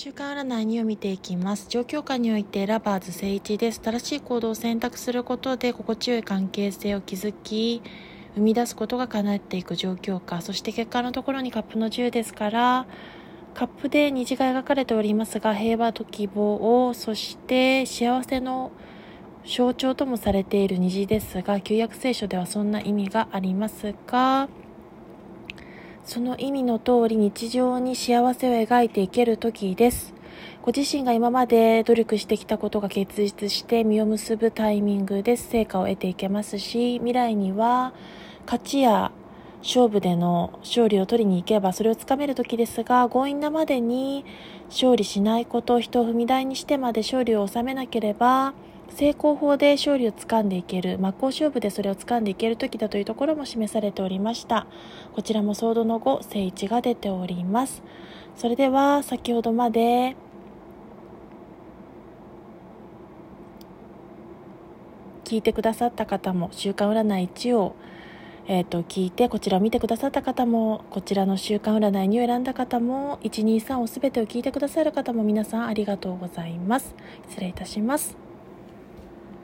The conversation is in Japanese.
週間占いを見ていきます。状況下においてラバーズ正一です。正しい行動を選択することで心地よい関係性を築き、生み出すことが叶っていく状況下。そして結果のところにカップの10ですから、カップで虹が描かれておりますが、平和と希望を、そして幸せの象徴ともされている虹ですが、旧約聖書ではそんな意味がありますが、その意味の通り日常に幸せを描いていける時です。ご自身が今まで努力してきたことが結実して実を結ぶタイミングで。成果を得ていけますし、未来には価値や勝負での勝利を取りに行けばそれをつかめる時ですが強引なまでに勝利しないこと人を踏み台にしてまで勝利を収めなければ成功法で勝利をつかんでいける真っ向勝負でそれをつかんでいける時だというところも示されておりました。こちらもソードの5聖一が出ております。それでは先ほどまで聞いてくださった方も週間占い1をえーと、聞いてこちらを見てくださった方もこちらの週間占いに選んだ方も123を全てを聞いてくださる方も皆さんありがとうございます。失礼いたします。